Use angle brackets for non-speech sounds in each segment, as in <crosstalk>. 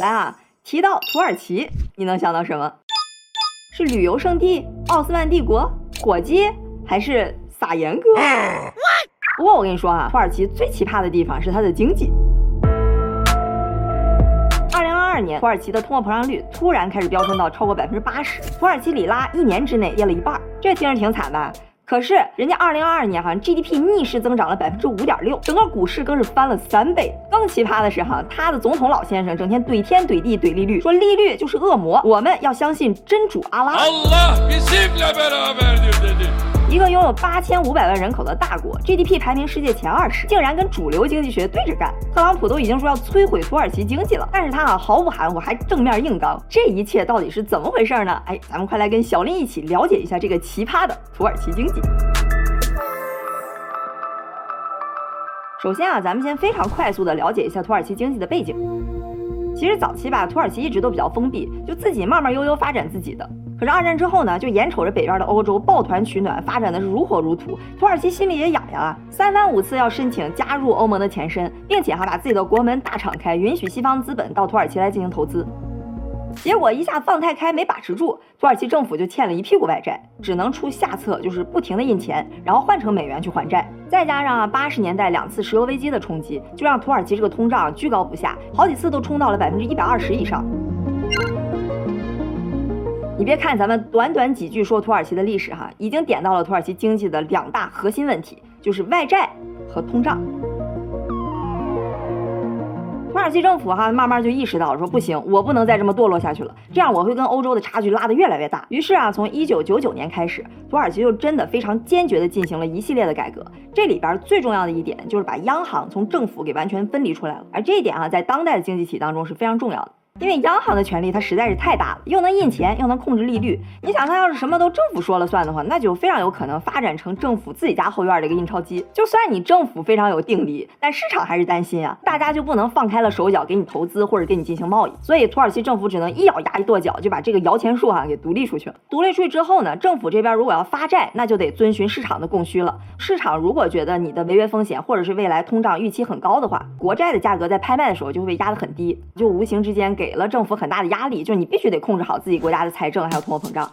来啊，提到土耳其，你能想到什么？是旅游胜地、奥斯曼帝国、火鸡，还是撒盐哥？不过我跟你说啊，土耳其最奇葩的地方是它的经济。二零二二年，土耳其的通货膨胀率突然开始飙升到超过百分之八十，土耳其里拉一年之内跌了一半，这听着挺惨吧？可是人家二零二二年哈 GDP 逆势增长了百分之五点六，整个股市更是翻了三倍。更奇葩的是哈，他的总统老先生整天怼天怼地怼利率，说利率就是恶魔，我们要相信真主阿拉。一个拥有八千五百万人口的大国，GDP 排名世界前二十，竟然跟主流经济学对着干。特朗普都已经说要摧毁土耳其经济了，但是他啊毫不含糊，还正面硬刚。这一切到底是怎么回事呢？哎，咱们快来跟小林一起了解一下这个奇葩的土耳其经济。首先啊，咱们先非常快速的了解一下土耳其经济的背景。其实早期吧，土耳其一直都比较封闭，就自己慢慢悠悠发展自己的。可是二战之后呢，就眼瞅着北边的欧洲抱团取暖，发展的是如火如荼，土耳其心里也痒痒啊，三番五次要申请加入欧盟的前身，并且还把自己的国门大敞开，允许西方资本到土耳其来进行投资。结果一下放太开，没把持住，土耳其政府就欠了一屁股外债，只能出下策，就是不停的印钱，然后换成美元去还债。再加上啊八十年代两次石油危机的冲击，就让土耳其这个通胀居高不下，好几次都冲到了百分之一百二十以上。你别看咱们短短几句说土耳其的历史哈，已经点到了土耳其经济的两大核心问题，就是外债和通胀。土耳其政府哈慢慢就意识到了，说不行，我不能再这么堕落下去了，这样我会跟欧洲的差距拉得越来越大。于是啊，从一九九九年开始，土耳其就真的非常坚决地进行了一系列的改革。这里边最重要的一点就是把央行从政府给完全分离出来了，而这一点啊，在当代的经济体当中是非常重要的。因为央行的权力它实在是太大了，又能印钱，又能控制利率。你想，它要是什么都政府说了算的话，那就非常有可能发展成政府自己家后院的一个印钞机。就算你政府非常有定力，但市场还是担心啊，大家就不能放开了手脚给你投资或者给你进行贸易。所以土耳其政府只能一咬牙一跺脚，就把这个摇钱树哈给独立出去了。独立出去之后呢，政府这边如果要发债，那就得遵循市场的供需了。市场如果觉得你的违约风险或者是未来通胀预期很高的话，国债的价格在拍卖的时候就会被压得很低，就无形之间给了政府很大的。压力就是你必须得控制好自己国家的财政，还有通货膨胀。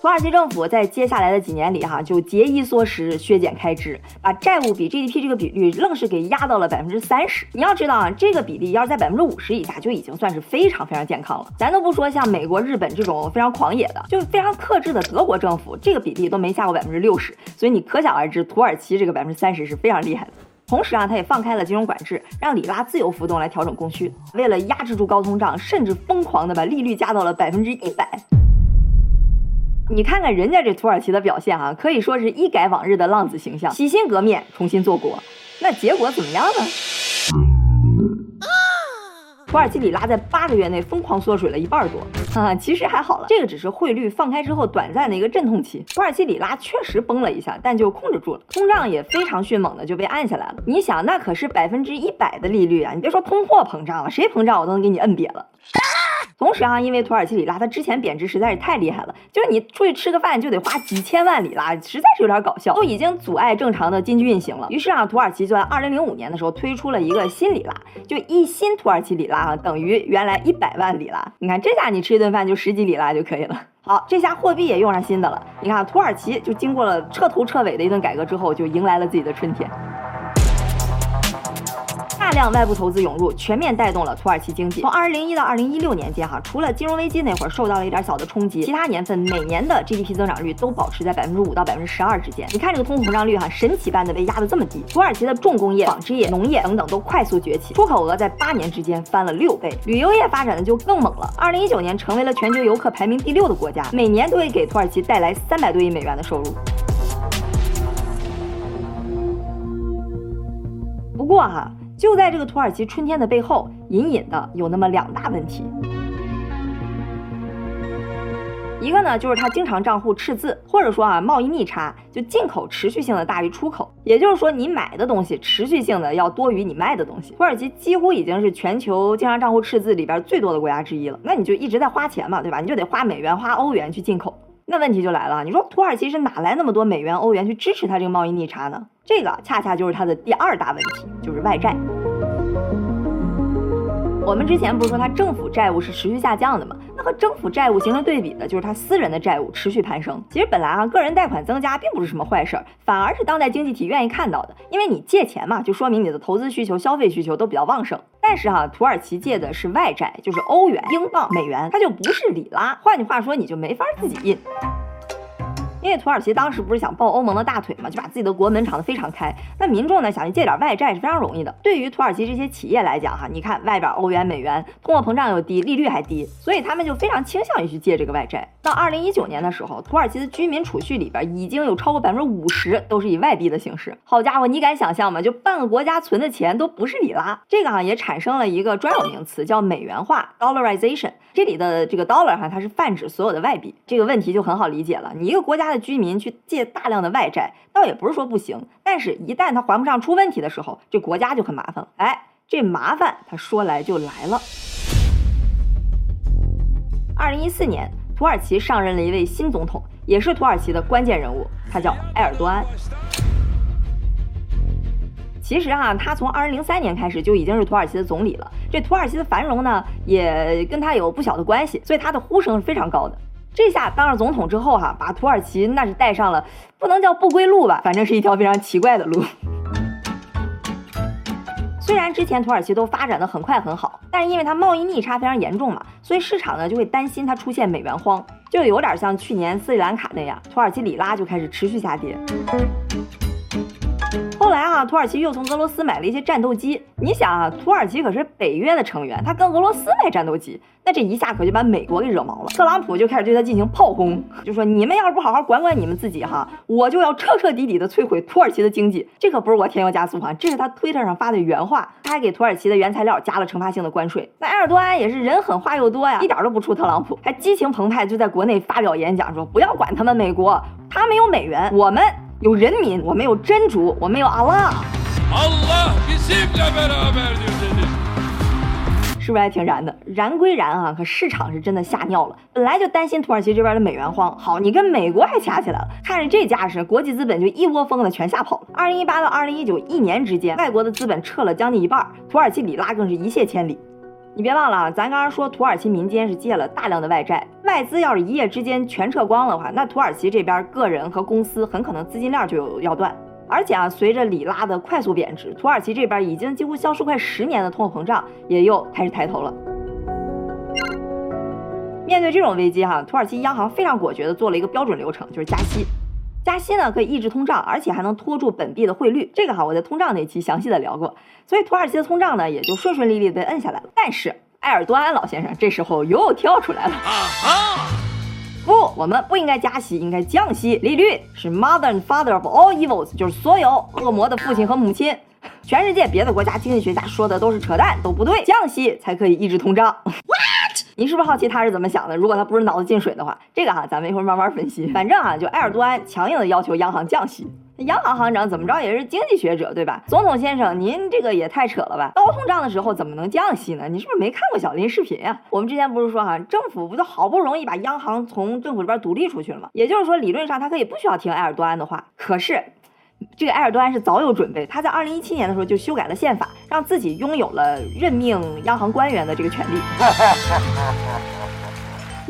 土耳其政府在接下来的几年里，哈就节衣缩食，削减开支，把债务比 GDP 这个比率愣是给压到了百分之三十。你要知道啊，这个比例要是在百分之五十以下，就已经算是非常非常健康了。咱都不说像美国、日本这种非常狂野的，就非常克制的德国政府，这个比例都没下过百分之六十。所以你可想而知，土耳其这个百分之三十是非常厉害的。同时啊，他也放开了金融管制，让里拉自由浮动来调整供需。为了压制住高通胀，甚至疯狂的把利率加到了百分之一百。你看看人家这土耳其的表现啊，可以说是一改往日的浪子形象，洗心革面，重新做国。那结果怎么样呢？土耳其里拉在八个月内疯狂缩水了一半多，啊，其实还好了，这个只是汇率放开之后短暂的一个阵痛期。土耳其里拉确实崩了一下，但就控制住了，通胀也非常迅猛的就被按下来了。你想，那可是百分之一百的利率啊！你别说通货膨胀了，谁膨胀我都能给你摁瘪了。同时啊，因为土耳其里拉它之前贬值实在是太厉害了，就是你出去吃个饭就得花几千万里拉，实在是有点搞笑，都已经阻碍正常的经济运行了。于是啊，土耳其就在二零零五年的时候推出了一个新里拉，就一新土耳其里拉啊等于原来一百万里拉。你看这下你吃一顿饭就十几里拉就可以了。好，这下货币也用上新的了。你看土耳其就经过了彻头彻尾的一顿改革之后，就迎来了自己的春天。大量外部投资涌入，全面带动了土耳其经济。从二零零一到二零一六年间，哈，除了金融危机那会儿受到了一点小的冲击，其他年份每年的 GDP 增长率都保持在百分之五到百分之十二之间。你看这个通货膨胀率，哈，神奇般的被压得这么低。土耳其的重工业、纺织业、农业等等都快速崛起，出口额在八年之间翻了六倍。旅游业发展的就更猛了，二零一九年成为了全球游客排名第六的国家，每年都会给土耳其带来三百多亿美元的收入。不过哈。就在这个土耳其春天的背后，隐隐的有那么两大问题。一个呢，就是它经常账户赤字，或者说啊贸易逆差，就进口持续性的大于出口，也就是说你买的东西持续性的要多于你卖的东西。土耳其几乎已经是全球经常账户赤字里边最多的国家之一了，那你就一直在花钱嘛，对吧？你就得花美元、花欧元去进口。那问题就来了，你说土耳其是哪来那么多美元、欧元去支持它这个贸易逆差呢？这个恰恰就是它的第二大问题，就是外债。我们之前不是说他政府债务是持续下降的吗？那和政府债务形成对比的就是他私人的债务持续攀升。其实本来啊，个人贷款增加并不是什么坏事儿，反而是当代经济体愿意看到的，因为你借钱嘛，就说明你的投资需求、消费需求都比较旺盛。但是哈，土耳其借的是外债，就是欧元、英镑、美元，它就不是里拉。换句话说，你就没法自己印。因为土耳其当时不是想抱欧盟的大腿嘛，就把自己的国门敞得非常开。那民众呢想去借点外债是非常容易的。对于土耳其这些企业来讲，哈，你看外边欧元、美元，通货膨胀又低，利率还低，所以他们就非常倾向于去借这个外债。到二零一九年的时候，土耳其的居民储蓄里边已经有超过百分之五十都是以外币的形式。好家伙，你敢想象吗？就半个国家存的钱都不是里拉。这个哈也产生了一个专有名词，叫美元化 <laughs> （dollarization）。这里的这个 dollar 哈，它是泛指所有的外币。这个问题就很好理解了。你一个国家他的居民去借大量的外债，倒也不是说不行，但是一旦他还不上出问题的时候，这国家就很麻烦了。哎，这麻烦他说来就来了。二零一四年，土耳其上任了一位新总统，也是土耳其的关键人物，他叫埃尔多安。其实哈，他从二零零三年开始就已经是土耳其的总理了。这土耳其的繁荣呢，也跟他有不小的关系，所以他的呼声是非常高的。这下当上总统之后哈，把土耳其那是带上了不能叫不归路吧，反正是一条非常奇怪的路。虽然之前土耳其都发展的很快很好，但是因为它贸易逆差非常严重嘛，所以市场呢就会担心它出现美元荒，就有点像去年斯里兰卡那样，土耳其里拉就开始持续下跌。来啊，土耳其又从俄罗斯买了一些战斗机。你想啊，土耳其可是北约的成员，他跟俄罗斯买战斗机，那这一下可就把美国给惹毛了。特朗普就开始对他进行炮轰，就说你们要是不好好管管你们自己哈，我就要彻彻底底的摧毁土耳其的经济。这可不是我添油加醋哈，这是他推特上发的原话。他还给土耳其的原材料加了惩罚性的关税。那埃尔多安也是人狠话又多呀，一点都不怵特朗普，还激情澎湃就在国内发表演讲说不要管他们美国，他们有美元，我们。有人民，我们有真主，我们有阿拉。是不是还挺燃的？燃归燃啊，可市场是真的吓尿了。本来就担心土耳其这边的美元荒，好，你跟美国还掐起来了。看着这架势，国际资本就一窝蜂的全吓跑了。二零一八到二零一九一年之间，外国的资本撤了将近一半，土耳其里拉更是一泻千里。你别忘了啊，咱刚刚说土耳其民间是借了大量的外债，外资要是一夜之间全撤光的话，那土耳其这边个人和公司很可能资金链就有要断。而且啊，随着里拉的快速贬值，土耳其这边已经几乎消失快十年的通货膨胀也又开始抬头了。面对这种危机哈，土耳其央行非常果决的做了一个标准流程，就是加息。加息呢可以抑制通胀，而且还能拖住本币的汇率。这个哈我在通胀那期详细的聊过，所以土耳其的通胀呢也就顺顺利利被摁下来了。但是埃尔多安老先生这时候又跳出来了，不，我们不应该加息，应该降息。利率是 mother and father of all evils，就是所有恶魔的父亲和母亲。全世界别的国家经济学家说的都是扯淡，都不对，降息才可以抑制通胀。您是不是好奇他是怎么想的？如果他不是脑子进水的话，这个哈咱们一会儿慢慢分析。反正啊，就埃尔多安强硬的要求央行降息，央行行长怎么着也是经济学者对吧？总统先生，您这个也太扯了吧！高通胀的时候怎么能降息呢？你是不是没看过小林视频啊？我们之前不是说哈，政府不就好不容易把央行从政府里边独立出去了吗？也就是说，理论上他可以不需要听埃尔多安的话。可是。这个埃尔多安是早有准备，他在二零一七年的时候就修改了宪法，让自己拥有了任命央行官员的这个权利。<laughs>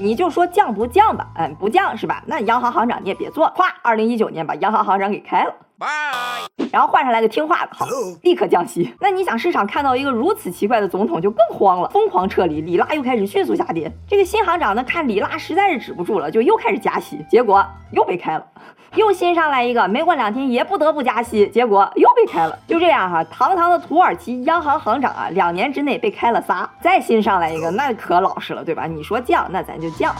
你就说降不降吧，嗯，不降是吧？那央行行长你也别做，咵，二零一九年把央行行长给开了，然后换上来个听话的，好，立刻降息。那你想市场看到一个如此奇怪的总统就更慌了，疯狂撤离，里拉又开始迅速下跌。这个新行长呢看里拉实在是止不住了，就又开始加息，结果又被开了。又新上来一个，没过两天也不得不加息，结果又被开了。就这样哈，堂堂的土耳其央行行长啊，两年之内被开了仨。再新上来一个，那可老实了，对吧？你说降，那咱就降。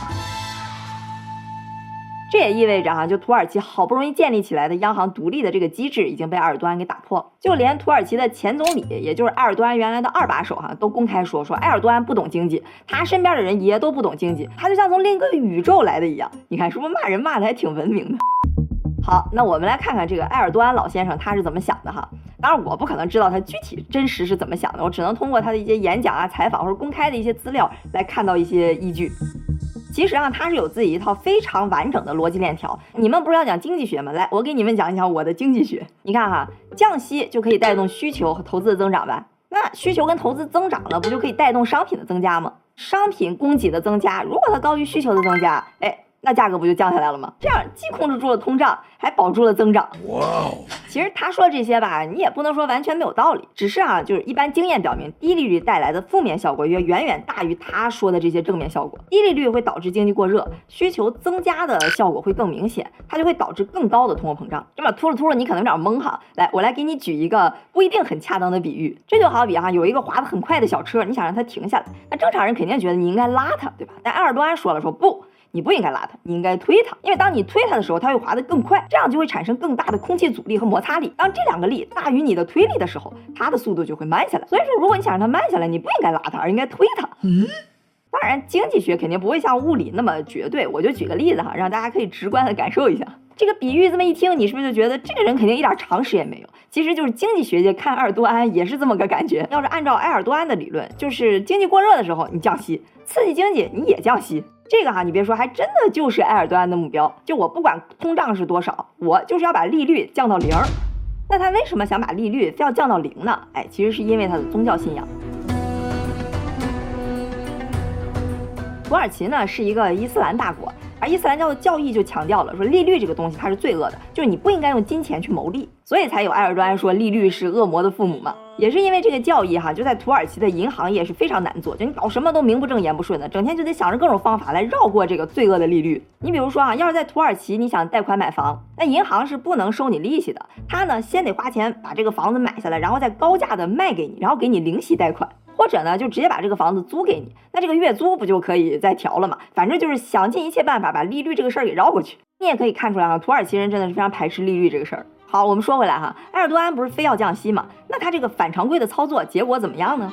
这也意味着哈，就土耳其好不容易建立起来的央行独立的这个机制已经被埃尔多安给打破了。就连土耳其的前总理，也就是埃尔多安原来的二把手哈，都公开说说埃尔多安不懂经济，他身边的人也都不懂经济，他就像从另一个宇宙来的一样。你看，是不是骂人骂的还挺文明的？好，那我们来看看这个埃尔多安老先生他是怎么想的哈。当然，我不可能知道他具体真实是怎么想的，我只能通过他的一些演讲啊、采访或者公开的一些资料来看到一些依据。其实啊，它是有自己一套非常完整的逻辑链条。你们不是要讲经济学吗？来，我给你们讲一讲我的经济学。你看哈，降息就可以带动需求和投资的增长呗？那那需求跟投资增长了，不就可以带动商品的增加吗？商品供给的增加，如果它高于需求的增加，哎。那价格不就降下来了吗？这样既控制住了通胀，还保住了增长。哇哦！其实他说这些吧，你也不能说完全没有道理。只是啊，就是一般经验表明，低利率带来的负面效果要远远大于他说的这些正面效果。低利率会导致经济过热，需求增加的效果会更明显，它就会导致更高的通货膨胀。这么秃噜秃噜，你可能有点懵哈。来，我来给你举一个不一定很恰当的比喻，这就好比哈，有一个滑得很快的小车，你想让它停下来，那正常人肯定觉得你应该拉它，对吧？但埃尔多安说了，说不。你不应该拉它，你应该推它，因为当你推它的时候，它会滑得更快，这样就会产生更大的空气阻力和摩擦力。当这两个力大于你的推力的时候，它的速度就会慢下来。所以说，如果你想让它慢下来，你不应该拉它，而应该推它。嗯，当然，经济学肯定不会像物理那么绝对。我就举个例子哈，让大家可以直观的感受一下这个比喻。这么一听，你是不是就觉得这个人肯定一点常识也没有？其实就是经济学界看埃尔多安也是这么个感觉。要是按照埃尔多安的理论，就是经济过热的时候你降息，刺激经济你也降息。这个哈，你别说，还真的就是埃尔多安的目标。就我不管通胀是多少，我就是要把利率降到零。那他为什么想把利率非要降到零呢？哎，其实是因为他的宗教信仰。土耳其呢是一个伊斯兰大国。伊斯兰教的教义就强调了，说利率这个东西它是罪恶的，就是你不应该用金钱去谋利，所以才有埃尔多安说利率是恶魔的父母嘛。也是因为这个教义哈，就在土耳其的银行业是非常难做，就你搞什么都名不正言不顺的，整天就得想着各种方法来绕过这个罪恶的利率。你比如说啊，要是在土耳其你想贷款买房，那银行是不能收你利息的，他呢先得花钱把这个房子买下来，然后再高价的卖给你，然后给你零息贷款。或者呢，就直接把这个房子租给你，那这个月租不就可以再调了吗？反正就是想尽一切办法把利率这个事儿给绕过去。你也可以看出来啊，土耳其人真的是非常排斥利率这个事儿。好，我们说回来哈，埃尔多安不是非要降息吗？那他这个反常规的操作结果怎么样呢？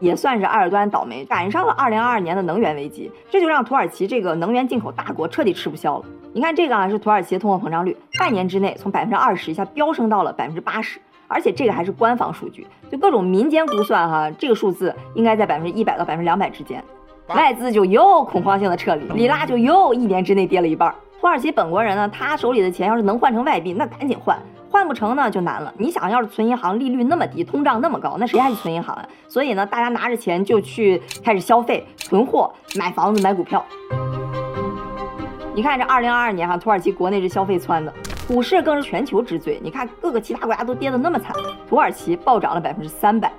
也算是埃尔多安倒霉，赶上了2022年的能源危机，这就让土耳其这个能源进口大国彻底吃不消了。你看这个啊，是土耳其的通货膨胀率，半年之内从百分之二十一下飙升到了百分之八十。而且这个还是官方数据，就各种民间估算哈，这个数字应该在百分之一百到百分之两百之间。外资就又恐慌性的撤离，里拉就又一年之内跌了一半。土耳其本国人呢，他手里的钱要是能换成外币，那赶紧换，换不成呢就难了。你想要是存银行，利率那么低，通胀那么高，那谁还去存银行啊？所以呢，大家拿着钱就去开始消费、囤货、买房子、买股票。你看这二零二二年哈，土耳其国内这消费窜的。股市更是全球之最，你看各个其他国家都跌得那么惨，土耳其暴涨了百分之三百，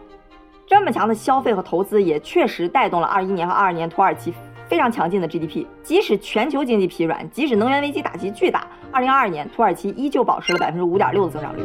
这么强的消费和投资也确实带动了二一年和二二年土耳其非常强劲的 GDP。即使全球经济疲软，即使能源危机打击巨大，二零二二年土耳其依旧保持了百分之五点六的增长率。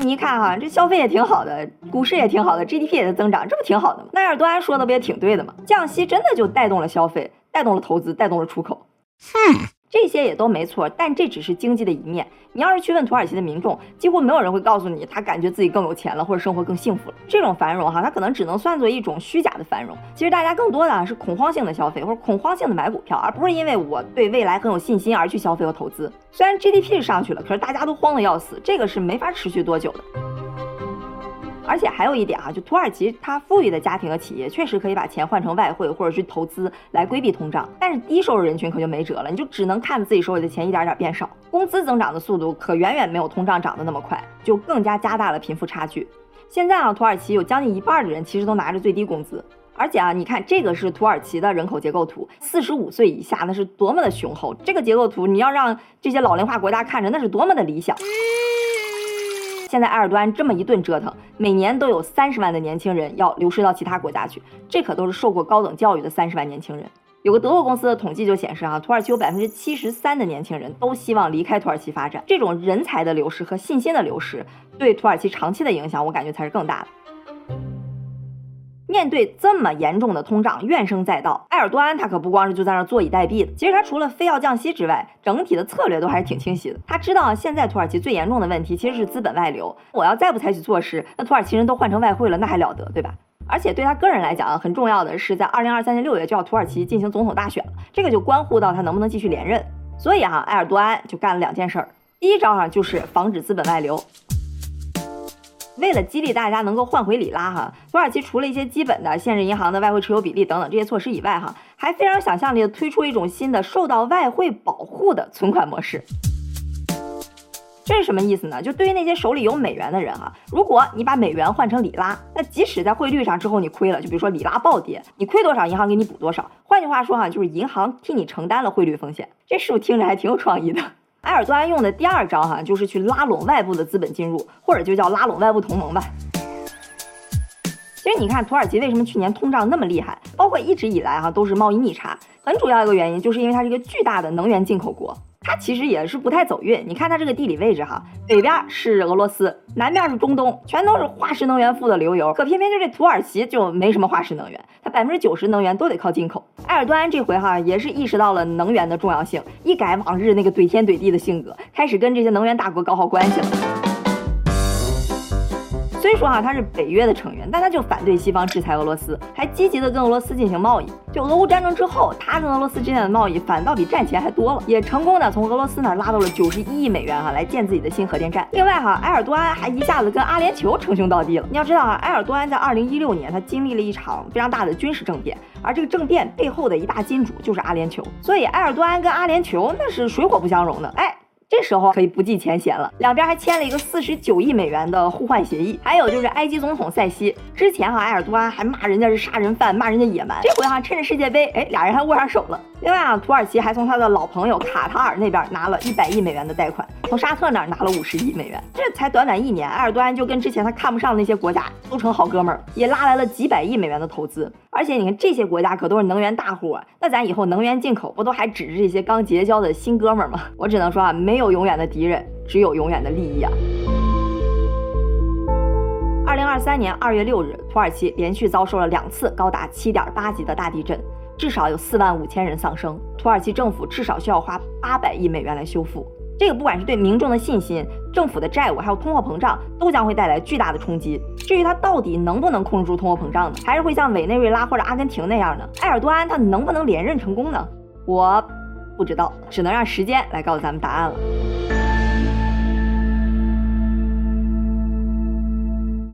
你一看哈，这消费也挺好的，股市也挺好的，GDP 也在增长，这不挺好的吗？那尔多安说的不也挺对的吗？降息真的就带动了消费，带动了投资，带动了出口。哼。这些也都没错，但这只是经济的一面。你要是去问土耳其的民众，几乎没有人会告诉你他感觉自己更有钱了，或者生活更幸福了。这种繁荣哈，它可能只能算作一种虚假的繁荣。其实大家更多的是恐慌性的消费，或者恐慌性的买股票，而不是因为我对未来很有信心而去消费和投资。虽然 GDP 上去了，可是大家都慌得要死，这个是没法持续多久的。而且还有一点哈，就土耳其它富裕的家庭和企业确实可以把钱换成外汇或者去投资来规避通胀，但是低收入人群可就没辙了，你就只能看着自己手里的钱一点点变少，工资增长的速度可远远没有通胀涨得那么快，就更加加大了贫富差距。现在啊，土耳其有将近一半的人其实都拿着最低工资，而且啊，你看这个是土耳其的人口结构图，四十五岁以下那是多么的雄厚，这个结构图你要让这些老龄化国家看着那是多么的理想。现在埃尔多安这么一顿折腾，每年都有三十万的年轻人要流失到其他国家去，这可都是受过高等教育的三十万年轻人。有个德国公司的统计就显示，啊，土耳其有百分之七十三的年轻人都希望离开土耳其发展。这种人才的流失和信心的流失，对土耳其长期的影响，我感觉才是更大的。面对这么严重的通胀，怨声载道，埃尔多安他可不光是就在那坐以待毙的。其实他除了非要降息之外，整体的策略都还是挺清晰的。他知道现在土耳其最严重的问题其实是资本外流，我要再不采取措施，那土耳其人都换成外汇了，那还了得，对吧？而且对他个人来讲啊，很重要的是在二零二三年六月就要土耳其进行总统大选了，这个就关乎到他能不能继续连任。所以哈，埃尔多安就干了两件事儿，第一招哈就是防止资本外流。为了激励大家能够换回里拉哈，土耳其除了一些基本的限制银行的外汇持有比例等等这些措施以外哈，还非常想象力的推出一种新的受到外汇保护的存款模式。这是什么意思呢？就对于那些手里有美元的人哈，如果你把美元换成里拉，那即使在汇率上之后你亏了，就比如说里拉暴跌，你亏多少，银行给你补多少。换句话说哈，就是银行替你承担了汇率风险。这是不是听着还挺有创意的？埃尔多安用的第二招哈，就是去拉拢外部的资本进入，或者就叫拉拢外部同盟吧。其实你看，土耳其为什么去年通胀那么厉害？包括一直以来哈都是贸易逆差，很主要一个原因就是因为它是一个巨大的能源进口国，它其实也是不太走运。你看它这个地理位置哈，北边是俄罗斯，南边是中东，全都是化石能源富的流油。可偏偏就这土耳其就没什么化石能源，它百分之九十能源都得靠进口。埃尔多安这回哈也是意识到了能源的重要性，一改往日那个怼天怼地的性格，开始跟这些能源大国搞好关系了。虽说哈他是北约的成员，但他就反对西方制裁俄罗斯，还积极的跟俄罗斯进行贸易。就俄乌战争之后，他跟俄罗斯之间的贸易反倒比战前还多了，也成功的从俄罗斯那拉到了九十一亿美元哈来建自己的新核电站。另外哈，埃尔多安还一下子跟阿联酋称兄道弟了。你要知道啊，埃尔多安在二零一六年他经历了一场非常大的军事政变，而这个政变背后的一大金主就是阿联酋，所以埃尔多安跟阿联酋那是水火不相容的。哎。这时候可以不计前嫌了，两边还签了一个四十九亿美元的互换协议。还有就是埃及总统塞西，之前哈埃尔多安还骂人家是杀人犯，骂人家野蛮，这回哈趁着世界杯，哎，俩人还握上手了。另外啊，土耳其还从他的老朋友卡塔尔那边拿了一百亿美元的贷款，从沙特那儿拿了五十亿美元。这才短短一年，埃尔多安就跟之前他看不上那些国家都成好哥们儿，也拉来了几百亿美元的投资。而且你看这些国家可都是能源大户，那咱以后能源进口不都还指着这些刚结交的新哥们儿吗？我只能说啊，没有永远的敌人，只有永远的利益啊。二零二三年二月六日，土耳其连续遭受了两次高达七点八级的大地震，至少有四万五千人丧生，土耳其政府至少需要花八百亿美元来修复。这个不管是对民众的信心、政府的债务，还有通货膨胀，都将会带来巨大的冲击。至于它到底能不能控制住通货膨胀呢？还是会像委内瑞拉或者阿根廷那样呢？埃尔多安他能不能连任成功呢？我不知道，只能让时间来告诉咱们答案了。